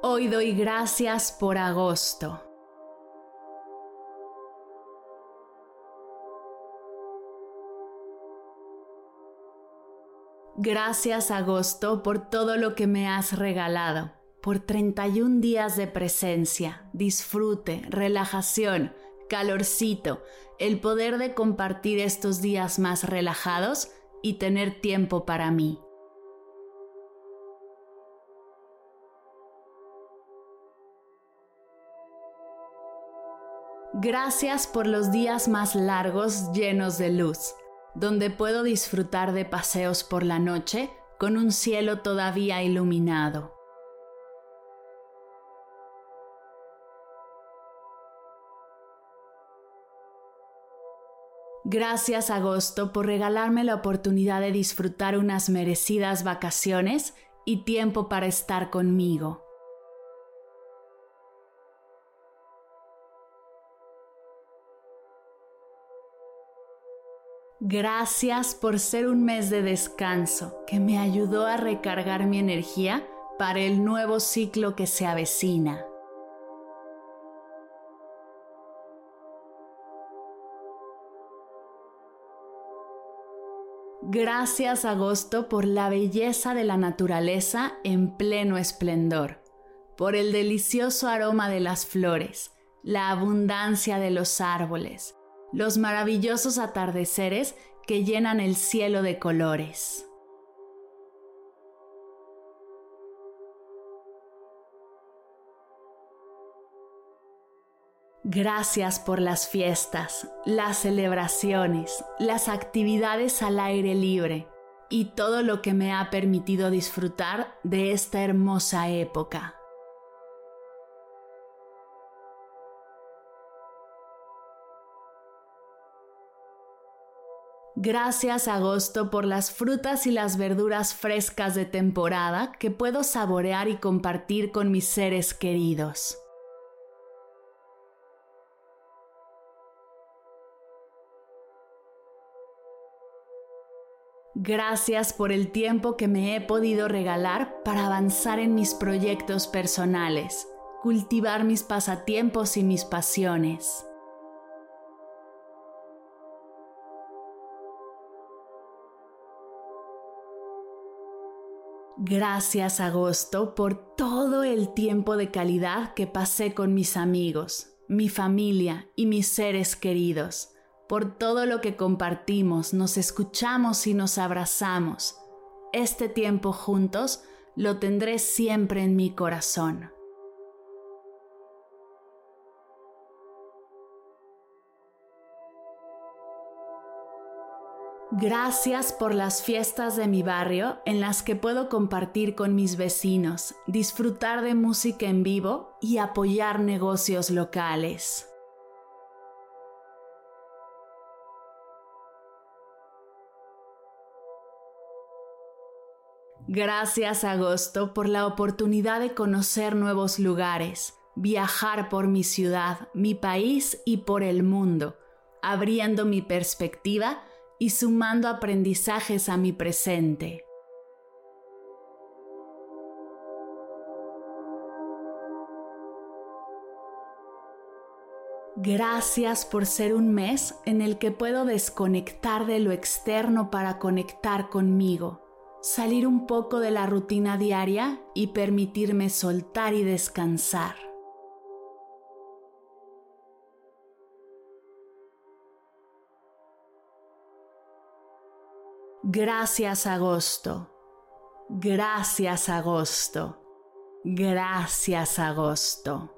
Hoy doy gracias por agosto. Gracias agosto por todo lo que me has regalado, por 31 días de presencia, disfrute, relajación, calorcito, el poder de compartir estos días más relajados y tener tiempo para mí. Gracias por los días más largos llenos de luz, donde puedo disfrutar de paseos por la noche con un cielo todavía iluminado. Gracias agosto por regalarme la oportunidad de disfrutar unas merecidas vacaciones y tiempo para estar conmigo. Gracias por ser un mes de descanso que me ayudó a recargar mi energía para el nuevo ciclo que se avecina. Gracias agosto por la belleza de la naturaleza en pleno esplendor, por el delicioso aroma de las flores, la abundancia de los árboles, los maravillosos atardeceres que llenan el cielo de colores. Gracias por las fiestas, las celebraciones, las actividades al aire libre y todo lo que me ha permitido disfrutar de esta hermosa época. Gracias agosto por las frutas y las verduras frescas de temporada que puedo saborear y compartir con mis seres queridos. Gracias por el tiempo que me he podido regalar para avanzar en mis proyectos personales, cultivar mis pasatiempos y mis pasiones. Gracias agosto por todo el tiempo de calidad que pasé con mis amigos, mi familia y mis seres queridos, por todo lo que compartimos, nos escuchamos y nos abrazamos. Este tiempo juntos lo tendré siempre en mi corazón. Gracias por las fiestas de mi barrio en las que puedo compartir con mis vecinos, disfrutar de música en vivo y apoyar negocios locales. Gracias agosto por la oportunidad de conocer nuevos lugares, viajar por mi ciudad, mi país y por el mundo, abriendo mi perspectiva y sumando aprendizajes a mi presente. Gracias por ser un mes en el que puedo desconectar de lo externo para conectar conmigo, salir un poco de la rutina diaria y permitirme soltar y descansar. Gracias agosto. Gracias agosto. Gracias agosto.